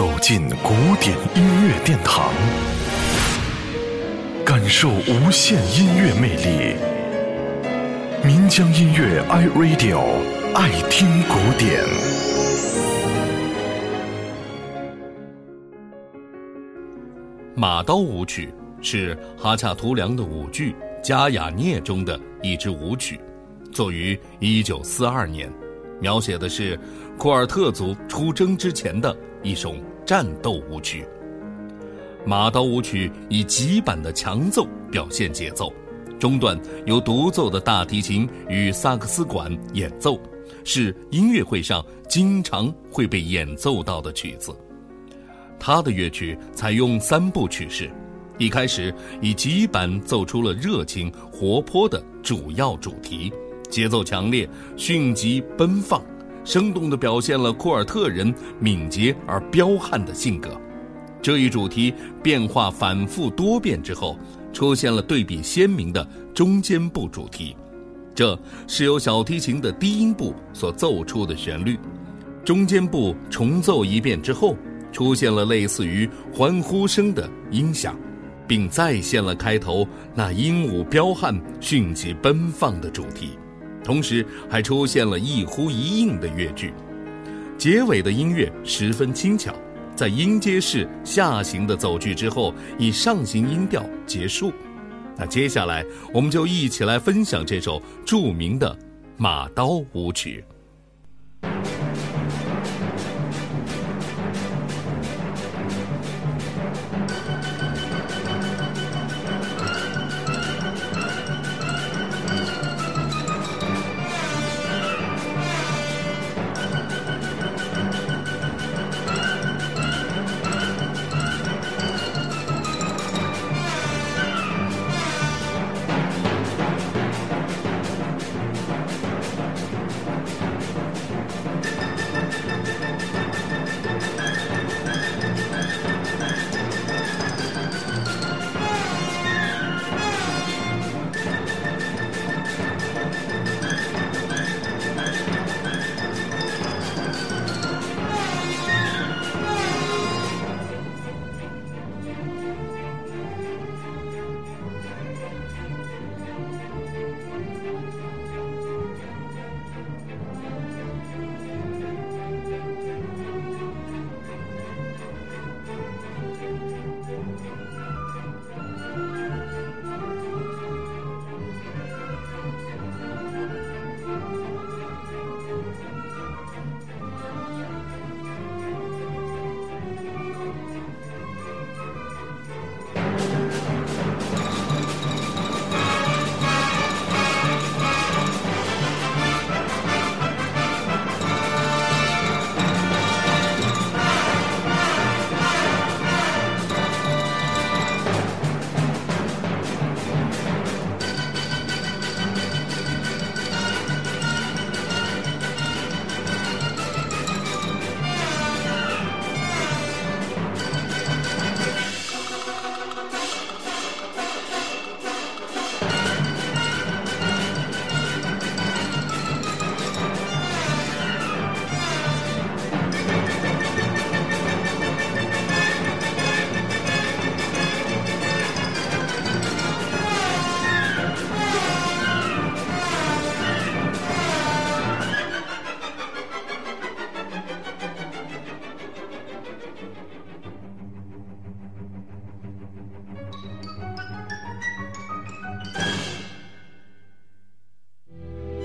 走进古典音乐殿堂，感受无限音乐魅力。民江音乐 iRadio 爱听古典。马刀舞曲是哈恰图良的舞剧《加雅涅》中的一支舞曲，作于一九四二年，描写的是库尔特族出征之前的一首战斗舞曲。马刀舞曲以极板的强奏表现节奏，中段由独奏的大提琴与萨克斯管演奏，是音乐会上经常会被演奏到的曲子。他的乐曲采用三部曲式，一开始以急板奏出了热情活泼的主要主题，节奏强烈、迅疾奔放，生动地表现了库尔特人敏捷而彪悍的性格。这一主题变化反复多变之后，出现了对比鲜明的中间部主题，这是由小提琴的低音部所奏出的旋律。中间部重奏一遍之后。出现了类似于欢呼声的音响，并再现了开头那英武彪悍、迅疾奔放的主题，同时还出现了一呼一应的乐句。结尾的音乐十分轻巧，在音阶式下行的走句之后，以上行音调结束。那接下来，我们就一起来分享这首著名的马刀舞曲。